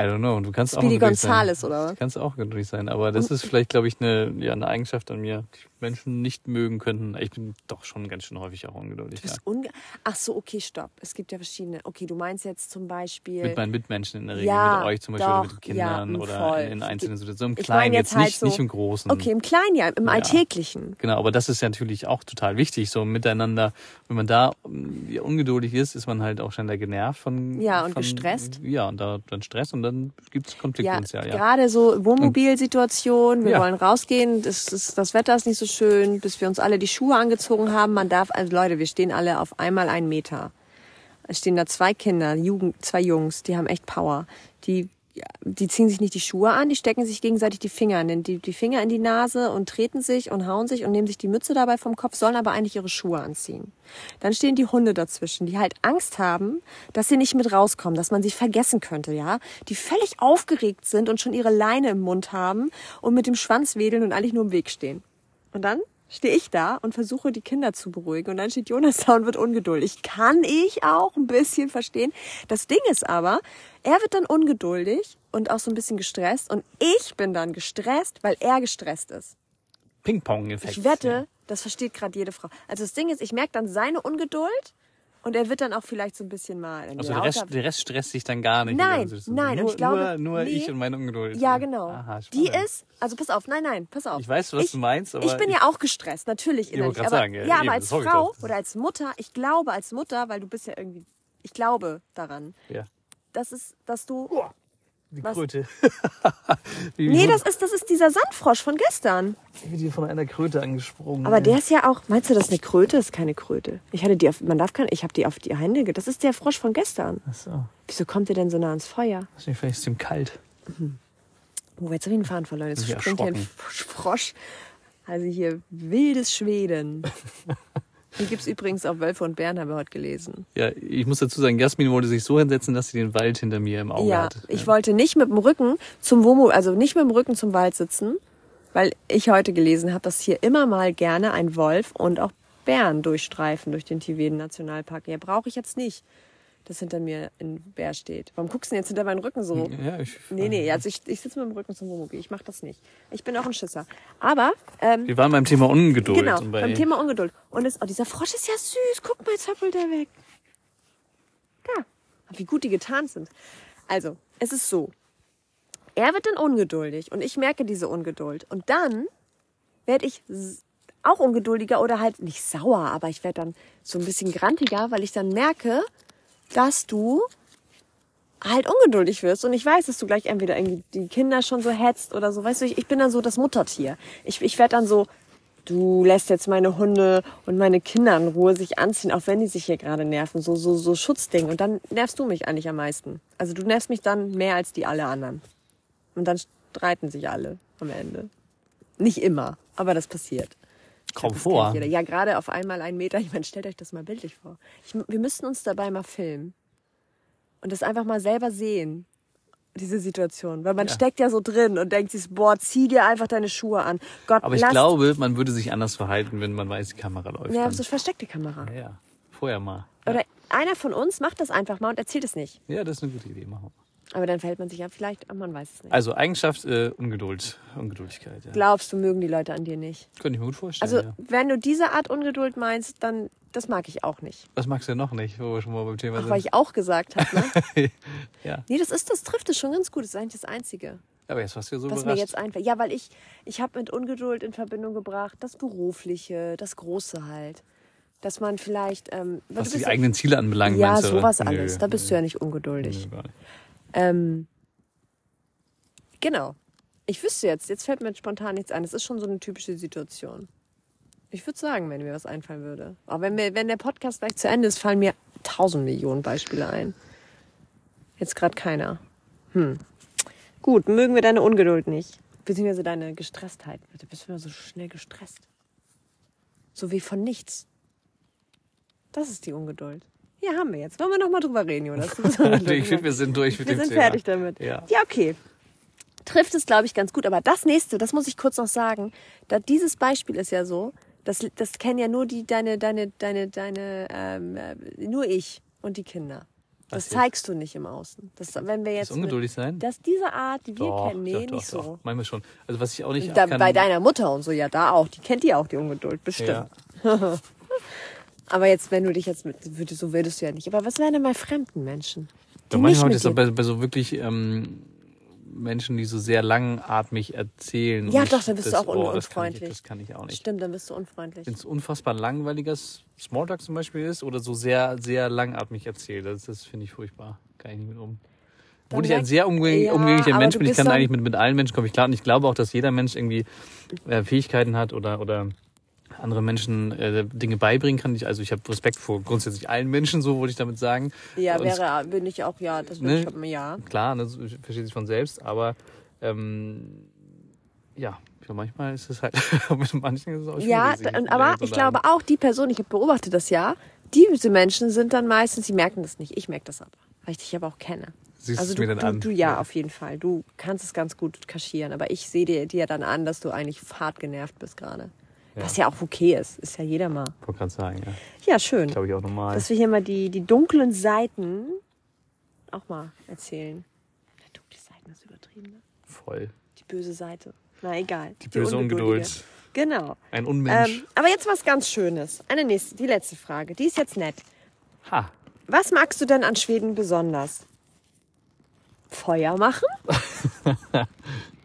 I don't know. Du kannst auch Speedy ungeduldig sein. Gonzales, oder was? Du kannst auch geduldig sein. Aber das ist vielleicht, glaube ich, eine, ja, eine Eigenschaft an mir, die Menschen nicht mögen könnten. Ich bin doch schon ganz schön häufig auch ungeduldig. Du Ja. bist unge Ach so, okay, stopp. Es gibt ja verschiedene. Okay, du meinst jetzt zum Beispiel. Mit meinen Mitmenschen in der Regel, Ja, mit euch zum Beispiel, doch, oder mit Kindern ja, oder voll. in, in einzelnen Situationen. Im Kleinen, jetzt jetzt, halt nicht, so- nicht im Großen. Okay, im Kleinen ja, im Alltäglichen. Genau, aber das ist ja natürlich auch total wichtig, so miteinander. Wenn man da ja, ungeduldig ist, ist man halt auch schneller genervt von. Ja, und von, gestresst. Ja, und da dann Stress und dann gibt es Ja, Konfliktpotenzial, ja. gerade so Wohnmobilsituation, wir Ja. wollen rausgehen, das, ist, das Wetter ist nicht so schön, bis wir uns alle die Schuhe angezogen haben. Man darf, also Leute, wir stehen alle auf einmal einen Meter. Es stehen da zwei Kinder, Jugend, zwei Jungs, die haben echt Power. Die, die ziehen sich nicht die Schuhe an, die stecken sich gegenseitig die Finger in die, die Finger in die Nase und treten sich und hauen sich und nehmen sich die Mütze dabei vom Kopf, sollen aber eigentlich ihre Schuhe anziehen. Dann stehen die Hunde dazwischen, die halt Angst haben, dass sie nicht mit rauskommen, dass man sie vergessen könnte, ja. Die völlig aufgeregt sind und schon ihre Leine im Mund haben und mit dem Schwanz wedeln und eigentlich nur im Weg stehen. Und dann stehe ich da und versuche die Kinder zu beruhigen und dann steht Jonas da und wird ungeduldig. Kann ich auch ein bisschen verstehen. Das Ding ist aber, er wird dann ungeduldig und auch so ein bisschen gestresst und ich bin dann gestresst, weil er gestresst ist. Ping-Pong-Effekt. Ich wette, das versteht gerade jede Frau. Also das Ding ist, ich merke dann seine Ungeduld und er wird dann auch vielleicht so ein bisschen mal Also der Rest, der Rest stresst sich dann gar nicht. in Nein, nein, nur, und ich glaube, nur, nur nee. ich und meine Ungeduld. Ja, genau. Aha, die ist, also pass auf, nein, nein, pass auf. Ich weiß, was du meinst, aber ich bin ich- ja auch gestresst, natürlich Ich wollte innerlich. Aber, sagen, ja, ja, eben, aber als das ich Frau oder als Mutter, ich glaube als Mutter, weil du bist ja irgendwie, ich glaube daran, Ja. dass es, dass du, Die Was? Kröte. wie, nee, das ist, das ist dieser Sandfrosch von gestern. wie die von einer Kröte angesprungen. Aber der ist ja auch, meinst du, das ist eine Kröte? Das ist keine Kröte. Ich hatte die auf, man darf keine, ich habe die auf die Hände, das ist der Frosch von gestern. Ach so. Wieso kommt der denn so nah ans Feuer? Ist nicht vielleicht ist ihm kalt. Oh, jetzt habe ich einen Faden verloren. Jetzt Bin ich springt hier ein Frosch. Also hier wildes Schweden. Hier gibt's übrigens auch Wölfe und Bären, haben wir heute gelesen. Ja, ich muss dazu sagen, Jasmin wollte sich so hinsetzen, dass sie den Wald hinter mir im Auge ja, hat. ich wollte nicht mit dem Rücken zum Womo, also nicht mit dem Rücken zum Wald sitzen, weil ich heute gelesen habe, dass hier immer mal gerne ein Wolf und auch Bären durchstreifen durch den Tiveden Nationalpark. Ja, brauche ich jetzt nicht, dass hinter mir ein Bär steht. Warum guckst du denn jetzt hinter meinen Rücken so? Ja, ich, Nee, nee, also ich, ich sitze mit dem Rücken zum Wohnmobil. Ich mache das nicht. Ich bin auch ein Schisser. Aber, ähm, Wir waren beim Thema Ungeduld. genau, bei, beim Thema Ungeduld. Und es, oh, dieser Frosch ist ja süß. Guck mal, jetzt hoppelt er weg. Da. Wie gut die getarnt sind. Also, es ist so. Er wird dann ungeduldig und ich merke diese Ungeduld. Und dann werde ich auch ungeduldiger oder halt nicht sauer, aber ich werde dann so ein bisschen grantiger, weil ich dann merke, dass du halt ungeduldig wirst und ich weiß, dass du gleich entweder irgendwie die Kinder schon so hetzt oder so. Weißt du, ich, ich bin dann so das Muttertier. Ich, ich werde dann so, du lässt jetzt meine Hunde und meine Kinder in Ruhe sich anziehen, auch wenn die sich hier gerade nerven. So, so, so Schutzding. Und dann nervst du mich eigentlich am meisten. Also du nervst mich dann mehr als die alle anderen. Und dann streiten sich alle am Ende. Nicht immer, aber das passiert. Kaum glaub. Ja, gerade auf einmal einen Meter. Ich meine, stellt euch das mal bildlich vor. Ich, wir müssten uns dabei mal filmen und das einfach mal selber sehen, diese Situation. Weil man Ja. steckt ja so drin und denkt sich, boah, zieh dir einfach deine Schuhe an. Gott, aber ich glaube, man würde sich anders verhalten, wenn man weiß, die Kamera läuft. Ja, so versteckte Kamera. ja, ja. Vorher mal. Oder einer von uns macht das einfach mal und erzählt es nicht. Ja, das ist eine gute Idee. Machen wir. Aber dann verhält man sich ja vielleicht, aber man weiß es nicht. Also Eigenschaft äh, Ungeduld, Ungeduldigkeit. Ja. Glaubst du, mögen die Leute an dir nicht? Könnte ich mir gut vorstellen. Also, ja. wenn du diese Art Ungeduld meinst, dann, das mag ich auch nicht. Was magst du denn noch nicht, wo wir schon mal beim Thema Ach, sind? weil ich auch gesagt habe, ne? ja. Nee, das ist, das trifft es schon ganz gut. Das ist eigentlich das Einzige, Aber jetzt warst du so was mir jetzt einfällt. Ja, weil ich, ich habe mit Ungeduld in Verbindung gebracht, das Berufliche, das Große halt. Dass man vielleicht, ähm, was die eigenen Ziele anbelangt, ja, sowas alles. Da bist nö, du ja nicht ungeduldig. nicht. Ähm, genau. Ich wüsste jetzt, jetzt fällt mir spontan nichts ein. Das ist schon so eine typische Situation. Ich würde sagen, wenn mir was einfallen würde. Aber wenn, mir, wenn der Podcast gleich zu Ende ist, fallen mir tausend Millionen Beispiele ein. Jetzt gerade keiner. Hm. Gut, mögen wir deine Ungeduld nicht. Beziehungsweise deine Gestresstheit. Du bist immer so schnell gestresst. So wie von nichts. Das ist die Ungeduld. Hier haben wir jetzt. Wollen wir noch mal drüber reden, Jonas? Ich finde, wir sind durch mit Wir dem sind Thema. fertig damit. Ja. ja, okay. Trifft es, glaube ich, ganz gut. Aber das nächste, das muss ich kurz noch sagen. Da, dieses Beispiel ist ja so, das, das kennen ja nur die, deine, deine, deine, deine, ähm, äh, nur ich und die Kinder. Das zeigst du nicht im Außen. Das, wenn wir jetzt Das ungeduldig sein? Mit, dass diese Art, die wir Doch, kennen, nee, doch, doch, nicht so. Manchmal schon. Also was ich auch nicht Da, kann, bei deiner Mutter und so, ja, da auch. Die kennt die auch, die Ungeduld, bestimmt. ja, Aber jetzt, wenn du dich jetzt mit, so würdest du ja nicht. Aber was wären denn bei fremden Menschen? Die Ja, manchmal ist dir bei, bei so wirklich ähm, Menschen, die so sehr langatmig erzählen. Ja, doch, dann bist du das, auch un- oh, das kann ich- unfreundlich. Das kann ich auch nicht. Stimmt, dann bist du unfreundlich. Wenn es unfassbar langweiliges Smalltalk zum Beispiel ist oder so sehr, sehr langatmig erzählt, das, das finde ich furchtbar. Kann ich nicht mit um. Dann Obwohl ich ein sehr umgäng Ja, umgänglicher Mensch du bin, ich kann eigentlich mit, mit allen Menschen komme ich klar. Und ich glaube auch, dass jeder Mensch irgendwie äh, Fähigkeiten hat oder, oder andere Menschen äh, Dinge beibringen kann. Ich, also ich habe Respekt vor grundsätzlich allen Menschen, so wollte ich damit sagen. Ja, wäre, bin ich auch, ja, das Ne? würde ich, ja. Klar, das versteht sich von selbst, aber ähm, ja, manchmal ist es halt, mit manchen ist es auch schwierig. Ja, aber ich glaube auch, die Person, ich beobachte das ja, diese Menschen sind dann meistens, die merken das nicht. Ich merke das aber, weil ich dich aber auch kenne. Siehst also du, mir dann du, an. du ja, auf jeden Fall. Du kannst es ganz gut kaschieren, aber ich sehe dir, dir dann an, dass du eigentlich hart genervt bist gerade. Was ja auch okay ist. Ist ja jeder mal. Wollte gerade sagen, ja. Ja, schön. Glaube ich auch normal. Dass wir hier mal die, die dunklen Seiten auch mal erzählen. Ja, dunkle Seiten ist übertrieben, ne? Voll. Die böse Seite. Na egal. Die böse ungeduldige. Ungeduld. Genau. Ein Unmensch. Ähm, aber jetzt was ganz Schönes. Eine nächste, die letzte Frage. Die ist jetzt nett. ha. Was magst du denn an Schweden besonders? Feuer machen?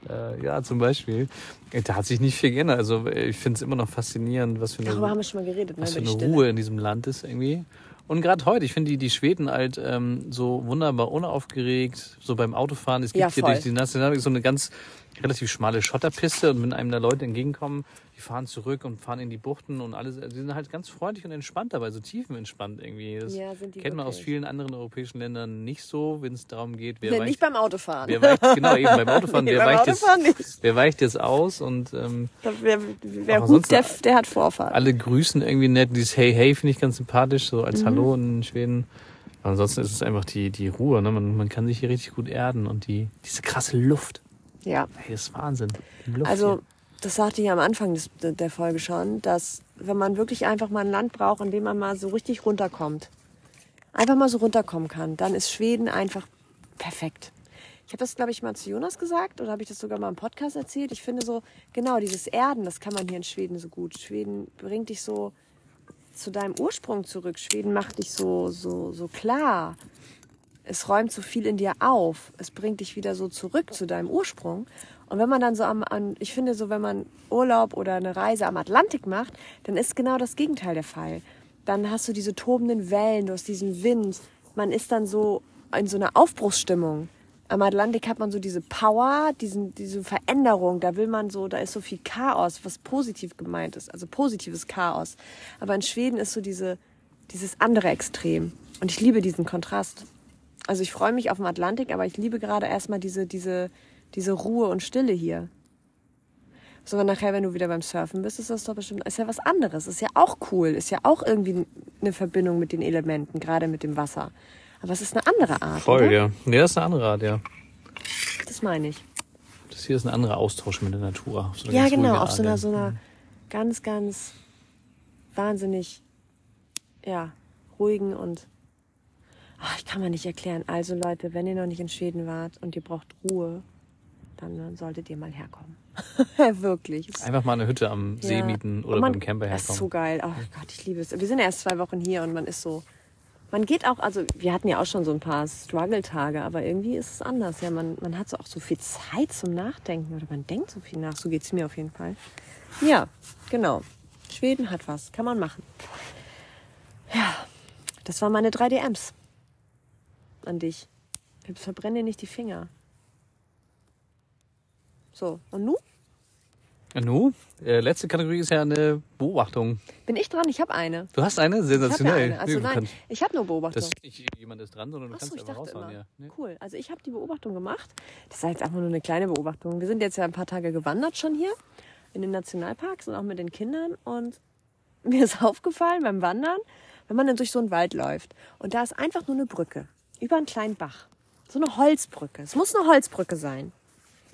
Äh, ja, zum Beispiel. Äh, Da hat sich nicht viel geändert. Also äh, ich finde es immer noch faszinierend, was für eine, Darüber haben wir schon mal geredet, ne? was für eine. Ruhe in diesem Land ist irgendwie. Und gerade heute, ich finde die, die Schweden halt ähm, so wunderbar unaufgeregt, so beim Autofahren. Es gibt Ja, hier durch die Nationalpark so eine ganz relativ schmale Schotterpiste und wenn einem da Leute entgegenkommen, die fahren zurück und fahren in die Buchten und alles. Die sind halt ganz freundlich und entspannt dabei, so tiefenentspannt irgendwie. Das Ja, kennt man aus vielen anderen europäischen Ländern nicht so, wenn es darum geht, wer Nee, weicht, nicht beim Autofahren. wer weicht genau eben beim Autofahren, Nee, wer, beim weicht jetzt, Autofahren nicht. wer weicht jetzt aus und ähm, Wer, wer hupt, der, der hat Vorfahrt. alle grüßen irgendwie nett. Dieses Hey Hey finde ich ganz sympathisch, so Mhm. als Hallo in Schweden. Aber ansonsten ist es einfach die, die Ruhe. Ne? Man, man kann sich hier richtig gut erden und die, diese krasse Luft. Ja, Hey, das ist Wahnsinn. Also hier. das sagte ich am Anfang des, der Folge schon, dass wenn man wirklich einfach mal ein Land braucht, in dem man mal so richtig runterkommt, einfach mal so runterkommen kann, dann ist Schweden einfach perfekt. Ich habe das, glaube ich, mal zu Jonas gesagt oder habe ich das sogar mal im Podcast erzählt. Ich finde so, genau, dieses Erden, das kann man hier in Schweden so gut. Schweden bringt dich so zu deinem Ursprung zurück. Schweden macht dich so, so, so klar. Es räumt so viel in dir auf. Es bringt dich wieder so zurück zu deinem Ursprung. Und wenn man dann so am, an, ich finde so, wenn man Urlaub oder eine Reise am Atlantik macht, dann ist genau das Gegenteil der Fall. Dann hast du diese tobenden Wellen, du hast diesen Wind. Man ist dann so in so einer Aufbruchsstimmung. Am Atlantik hat man so diese Power, diesen, diese Veränderung. Da will man so, da ist so viel Chaos, was positiv gemeint ist. Also positives Chaos. Aber in Schweden ist so diese, dieses andere Extrem. Und ich liebe diesen Kontrast. Also ich freue mich auf den Atlantik, aber ich liebe gerade erstmal diese, diese, diese Ruhe und Stille hier. Sogar nachher, wenn du wieder beim Surfen bist, ist das doch bestimmt, ist ja was anderes. Ist ja auch cool. Ist ja auch irgendwie eine Verbindung mit den Elementen, gerade mit dem Wasser. Aber es ist eine andere Art. Voll, oder? ja. Nee, das ist eine andere Art, ja. Das meine ich. Das hier ist ein anderer Austausch mit der Natur. So Ja, genau, auf so einer, ja. so einer ganz, ganz wahnsinnig, ja, ruhigen und ach, ich kann mir nicht erklären. Also Leute, wenn ihr noch nicht in Schweden wart und ihr braucht Ruhe, dann solltet ihr mal herkommen. Wirklich. Es- Einfach mal eine Hütte am See ja. mieten Und oder man, beim Camper Das ist so herkommen. geil. Oh Gott, ich liebe es. Wir sind ja erst zwei Wochen hier und man ist so. Man geht auch, also wir hatten ja auch schon so ein paar Struggle-Tage, aber irgendwie ist es anders. Ja, man, man hat so auch so viel Zeit zum Nachdenken oder man denkt so viel nach. So geht's mir auf jeden Fall. Ja, genau. Schweden hat was. Kann man machen. Ja, das waren meine drei DMs an dich. Jetzt verbrenne dir nicht die Finger. So, und? Ja, nu, äh, letzte Kategorie ist ja eine Beobachtung. Bin ich dran? Ich habe eine. Du hast eine? Ich habe ja Sensationell. eine. Also Nee, nein, ich habe nur Beobachtung. Das ist nicht jemand ist dran, sondern du Achso, kannst ich einfach dachte raushauen. immer. Ja. Nee. Cool. Also ich habe die Beobachtung gemacht. Das ist jetzt einfach nur eine kleine Beobachtung. Wir sind jetzt ja ein paar Tage gewandert schon hier in den Nationalparks und auch mit den Kindern. Und mir ist aufgefallen beim Wandern, wenn man dann durch so einen Wald läuft und da ist einfach nur eine Brücke über einen kleinen Bach. So eine Holzbrücke. Es muss eine Holzbrücke sein.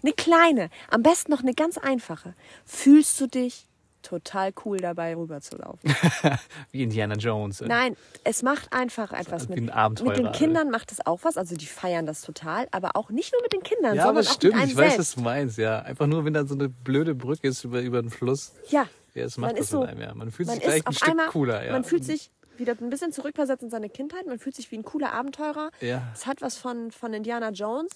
Eine kleine. Am besten noch eine ganz einfache. Fühlst du dich total cool dabei rüberzulaufen? Wie Indiana Jones. äh. Nein, es macht einfach etwas mit. mit den Alter. Kindern macht es auch was, also die feiern das total, aber auch nicht nur mit den Kindern, Ja, sondern aber auch stimmt, mit einem ich weiß, was selbst. du meinst, ja. Einfach nur, wenn da so eine blöde Brücke ist über, über den Fluss. Ja, Ja, das macht man das ist so, einem, ja. Man fühlt man sich gleich ein Stück einmal, cooler, ja. Man fühlt sich wieder ein bisschen zurückversetzt in seine Kindheit, man fühlt sich wie ein cooler Abenteurer. Ja. Es hat was von, von Indiana Jones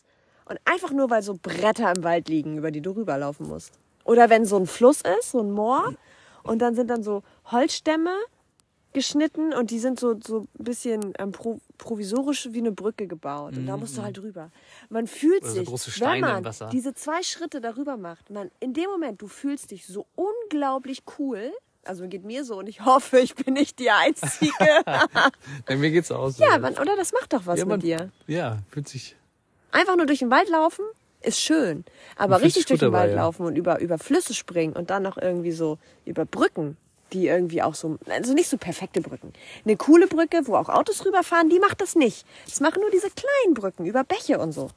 und einfach nur, weil so Bretter im Wald liegen, über die du rüberlaufen musst. Oder wenn so ein Fluss ist, so ein Moor und dann sind dann so Holzstämme geschnitten und die sind so, so ein bisschen ähm, pro, provisorisch wie eine Brücke gebaut. Und da musst du halt drüber. Man fühlt Mhm, Oder so sich, große wenn Steine im man Wasser. diese zwei Schritte darüber macht, man, in dem Moment, du fühlst dich so unglaublich cool. Also geht mir so und ich hoffe, ich bin nicht die Einzige. Ja, mir geht's auch so. ja, man, oder das macht doch was Ja, man- mit dir. Ja, fühlt sich. Einfach nur durch den Wald laufen ist schön. Aber richtig durch den dabei, Wald ja. laufen und über, über Flüsse springen und dann noch irgendwie so über Brücken, die irgendwie auch so, also nicht so perfekte Brücken. Eine coole Brücke, wo auch Autos rüberfahren, die macht das nicht. Das machen nur diese kleinen Brücken über Bäche und so.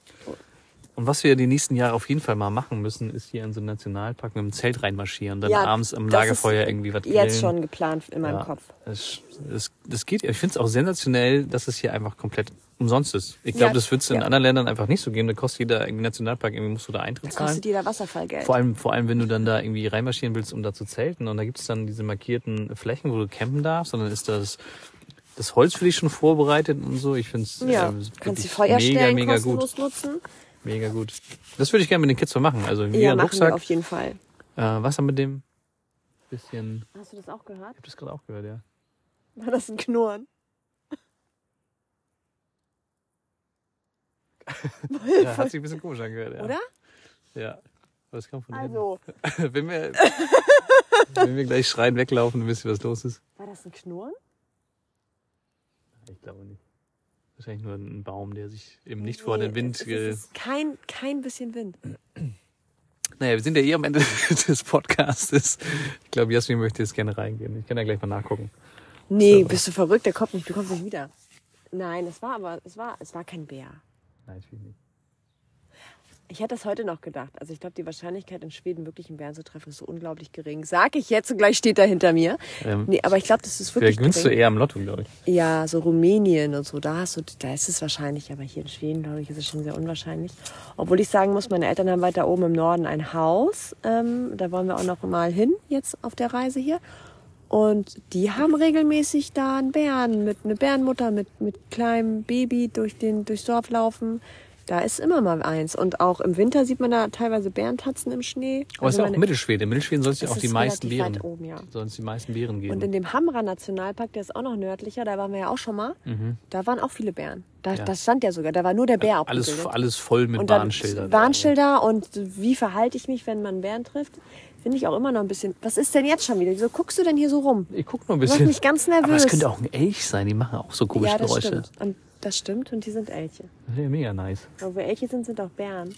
Und was wir die nächsten Jahre auf jeden Fall mal machen müssen, ist hier in so einen Nationalpark mit dem Zelt reinmarschieren, dann abends am das Lagerfeuer irgendwie was Jetzt grillen. schon geplant in meinem ja, Kopf. Das, das, das geht. Ich finde es auch sensationell, dass es hier einfach komplett umsonst ist. Ich glaube, Ja, das wird es in ja. anderen Ländern einfach nicht so geben. Da kostet jeder irgendwie Nationalpark, irgendwie musst du da Eintritt Da zahlen. kostet jeder Wasserfallgeld. Vor allem, vor allem, wenn du dann da irgendwie reinmarschieren willst, um da zu zelten. Und da gibt es dann diese markierten Flächen, wo du campen darfst. Und dann ist das, das Holz für dich schon vorbereitet und so. Ich finde es ja, äh, kannst die wirklich Feuerstellen mega, mega gut. nutzen. Mega gut. Das würde ich gerne mit den Kids mal machen. Also wie Ja, machen wir Rucksack, auf jeden Fall. äh, Wasser mit dem. Bisschen. Hast du das auch gehört? Ich habe das gerade auch gehört, ja. War das ein Knurren? ja. Hat sich ein bisschen komisch angehört, ja. Oder? Ja. Aber das kam von Also, hinten. wenn, wir, wenn wir gleich schreien, weglaufen, dann wisst ihr, was los ist. war das ein Knurren? Ich glaube nicht. Wahrscheinlich nur ein Baum, der sich eben nicht vor den Wind. Es ge- ist kein, kein bisschen Wind. Naja, wir sind ja eh am Ende des Podcastes. Ich glaube, Jasmin möchte jetzt gerne reingehen. Ich kann ja gleich mal nachgucken. Nee, So. bist du verrückt? Der kommt nicht, du kommst nicht wieder. Nein, es war aber, es war, es war kein Bär. Nein, ich will nicht. Ich hätte das heute noch gedacht. Also ich glaube, die Wahrscheinlichkeit in Schweden wirklich einen Bären zu treffen ist so unglaublich gering. Sag ich jetzt und gleich steht er hinter mir. Ähm, Nee, aber ich glaube, das ist wirklich Vielleicht gewinnst du eher am Lotto, glaube ich. Ja, so Rumänien und so, da hast du, da ist es wahrscheinlich, aber hier in Schweden, glaube ich, ist es schon sehr unwahrscheinlich. Obwohl ich sagen muss, meine Eltern haben weiter oben im Norden ein Haus. Ähm, da wollen wir auch noch mal hin, jetzt auf der Reise hier. Und die haben regelmäßig da einen Bären, mit eine Bärenmutter mit, mit kleinem Baby durch den, durchs Dorf laufen. Da ist immer mal eins. Und auch im Winter sieht man da teilweise Bärentatzen im Schnee. Aber es ist Also ja auch Mittelschwede. In Mittelschweden soll es ja auch die ist meisten weit oben, ja. es die meisten Beeren geben. Und in dem Hamra Nationalpark, der ist auch noch nördlicher, da waren wir ja auch schon mal, da waren auch viele Bären. Da, Mhm. Ja. Das stand ja sogar, da war nur der Bär alles, abgebildet. alles voll mit und Warnschildern. Warnschilder und wie verhalte ich mich, wenn man einen Bären trifft, finde ich auch immer noch ein bisschen. Was ist denn jetzt schon wieder? Wieso guckst du denn hier so rum? Ich guck nur ein bisschen. mich ganz Aber es nervös. könnte auch ein Elch sein. Die machen auch so komische ja, das Geräusche. stimmt. Und das stimmt und die sind Elche. Das wäre mega nice. Aber wo Elche sind, sind auch Bären.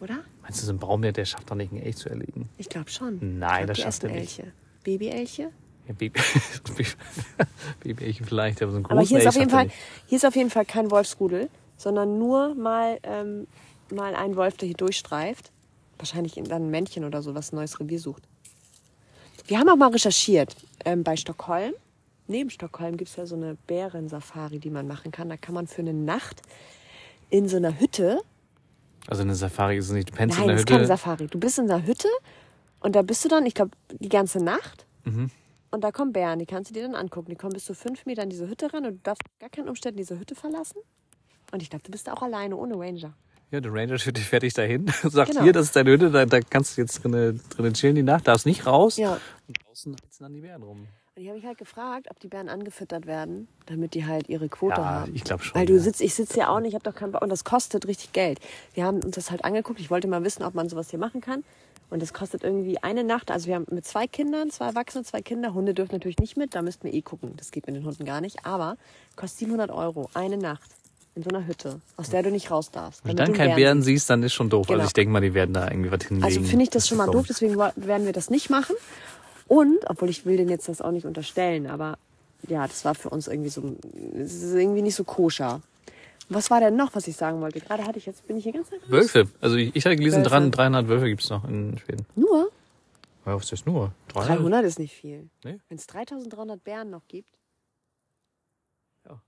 Oder? Meinst du, so ein Braumbär, der schafft doch nicht, einen Elch zu erlegen? Ich glaube schon. Nein, glaub, das schafft er nicht. Elche. Babyelche? Ja, Baby, Babyelche vielleicht, aber so einen Aber großen hier ist, Elch auf jeden Fall, hier ist auf jeden Fall kein Wolfsrudel, sondern nur mal, ähm, mal ein Wolf, der hier durchstreift. Wahrscheinlich dann ein Männchen oder so, was ein neues Revier sucht. Wir haben auch mal recherchiert ähm, bei Stockholm. Neben Stockholm gibt es ja so eine Bärensafari, die man machen kann. Da kann man für eine Nacht in so einer Hütte. Also eine Safari ist es nicht. Du pennst Nein, in der das ist keine Hütte. Safari. Du bist in einer Hütte und da bist du dann, ich glaube, die ganze Nacht. Mhm. Und da kommen Bären, die kannst du dir dann angucken. Die kommen bis zu fünf Meter an diese Hütte ran und du darfst gar keinen Umständen diese Hütte verlassen. Und ich glaube, du bist da auch alleine, ohne Ranger. Ja, der Ranger führt dich fertig dahin. Sagt, Genau. hier, das ist deine Hütte, da, da kannst du jetzt drinnen, drinnen chillen die Nacht, darfst nicht raus. Ja. Und draußen heizen dann die Bären rum. Und ich habe mich halt gefragt, ob die Bären angefüttert werden, damit die halt ihre Quote Ja, haben. ich glaube schon. Weil du ja. sitzt, ich sitze ja auch nicht, ich habe doch keinen Bock. Und das kostet richtig Geld. Wir haben uns das halt angeguckt. Ich wollte mal wissen, ob man sowas hier machen kann. Und das kostet irgendwie eine Nacht. Also wir haben mit zwei Kindern, zwei Erwachsene, zwei Kinder. Hunde dürfen natürlich nicht mit. Da müssten wir eh gucken. Das geht mit den Hunden gar nicht. Aber kostet 700 Euro eine Nacht in so einer Hütte, aus der du nicht raus darfst. Wenn du dann einen keinen Bären siehst, dann ist schon doof. Genau. Also ich denke mal, die werden da irgendwie was hinlegen. Also finde ich das schon mal doof, deswegen werden wir das nicht machen. Und, obwohl ich will denen jetzt das auch nicht unterstellen, aber ja, das war für uns irgendwie so, es ist irgendwie nicht so koscher. Was war denn noch, was ich sagen wollte? Gerade hatte ich jetzt, bin ich hier ganz nervös. Wölfe. Also ich, ich hatte gelesen, Wölfe. dran 300 Wölfe gibt es noch in Schweden. Nur? Ja, was ist nur? 300? 300 ist nicht viel. Nee. Wenn es 3300 Bären noch gibt. Ja.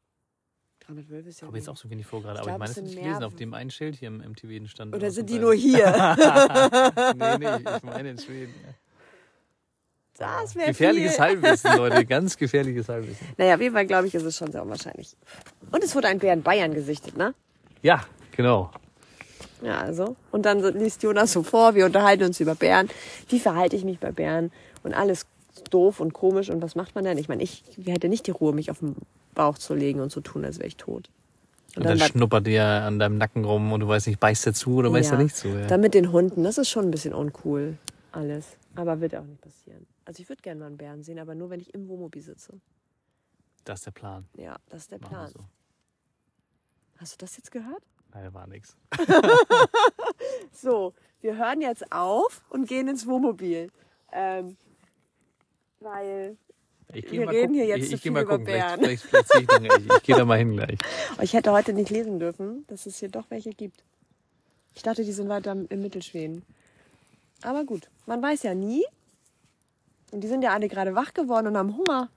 300 Wölfe ist ja. Aber jetzt auch so wenig vor gerade. Ich Aber ich glaub, meine, es das sind nicht gelesen. Auf dem einen Schild hier im MTV stand. Oder sind die nur hier? nee, nee, ich meine in Schweden. Das wäre Gefährliches viel. Halbwissen, Leute. Ganz gefährliches Halbwissen. Naja, auf jeden Fall, glaube ich, ist es schon sehr unwahrscheinlich. Und es wurde ein Bär in Bayern gesichtet, ne? Ja, genau. Ja, also. Und dann liest Jonas so vor, wir unterhalten uns über Bären. Wie verhalte ich mich bei Bären? Und alles doof und komisch. Und was macht man denn? Ich meine, ich hätte nicht die Ruhe, mich auf den Bauch zu legen und zu tun, als wäre ich tot. Und dann, war- schnuppert der an deinem Nacken rum und du weißt nicht, beißt er zu oder beißt ja, er nicht zu. Ja. Dann mit den Hunden, das ist schon ein bisschen uncool, alles. Aber wird auch nicht passieren. Also ich würde gerne mal einen Bären sehen, aber nur, wenn ich im Wohnmobil sitze. Das ist der Plan. Ja, das ist der Machen wir Plan. so. Hast du das jetzt gehört? Nein, war nichts. So, wir hören jetzt auf und gehen ins Wohnmobil. Ähm, weil Ich Wir reden hier jetzt ich, zu ich geh viel mal über gucken. Vielleicht, Bären. vielleicht, vielleicht sehe ich noch nicht. Ich gehe da mal hin gleich. Oh, Ich hätte heute nicht lesen dürfen, dass es hier doch welche gibt. Ich dachte, die sind weiter im Mittelschweden. Aber gut, man weiß ja nie. Und die sind ja alle gerade wach geworden und haben Hunger.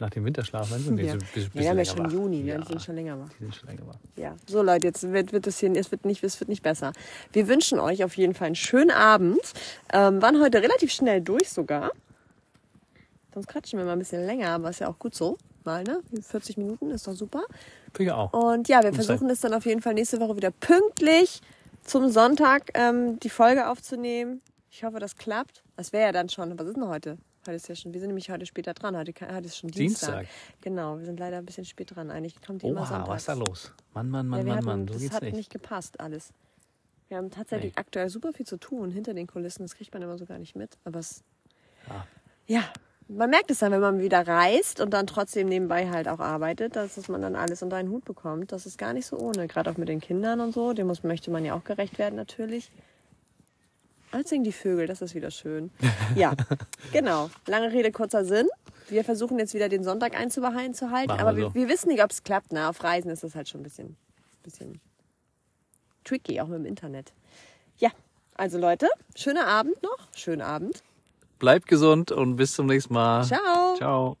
Nach dem Winterschlaf, meinst du? Nee, Ja. so bisschen, Wir haben ja schon wach. Juni, ne? Ja, die sind schon länger wach. die sind schon länger wach. Ja, so Leute, jetzt wird, wird es hier, es wird nicht, es wird nicht besser. Wir wünschen euch auf jeden Fall einen schönen Abend. Ähm, waren heute relativ schnell durch sogar. Sonst quatschen wir mal ein bisschen länger, aber ist ja auch gut so. Mal, ne? 40 Minuten ist doch super. Finde ich auch. Und ja, wir versuchen es dann auf jeden Fall nächste Woche wieder pünktlich zum Sonntag ähm, die Folge aufzunehmen. Ich hoffe, das klappt. Das wäre ja dann schon. Was ist denn heute? Heute ist ja schon. Wir sind nämlich heute später dran. Heute, heute ist schon Dienstag. Dienstag. Genau, wir sind leider ein bisschen spät dran. Eigentlich kommt die immer Oha, sonntags. was ist da los? Mann, Mann, Mann, ja, Mann, hatten, Mann, so das geht's hat nicht. nicht gepasst alles. Wir haben tatsächlich Hey. aktuell super viel zu tun hinter den Kulissen. Das kriegt man immer so gar nicht mit. Aber es, Ja. ja, man merkt es dann, wenn man wieder reist und dann trotzdem nebenbei halt auch arbeitet, dass man dann alles unter einen Hut bekommt. Das ist gar nicht so ohne. Gerade auch mit den Kindern und so. Dem muss, möchte man ja auch gerecht werden natürlich. Jetzt singen die Vögel, das ist wieder schön. Ja, genau. Lange Rede, kurzer Sinn. Wir versuchen jetzt wieder den Sonntag einzubehalten zu halten, aber wir wir, wissen nicht, ob es klappt. Ne? Auf Reisen ist das halt schon ein bisschen, bisschen tricky, auch mit dem Internet. Ja, also Leute, schöner Abend noch. Schönen Abend. Bleibt gesund und bis zum nächsten Mal. Ciao. Ciao.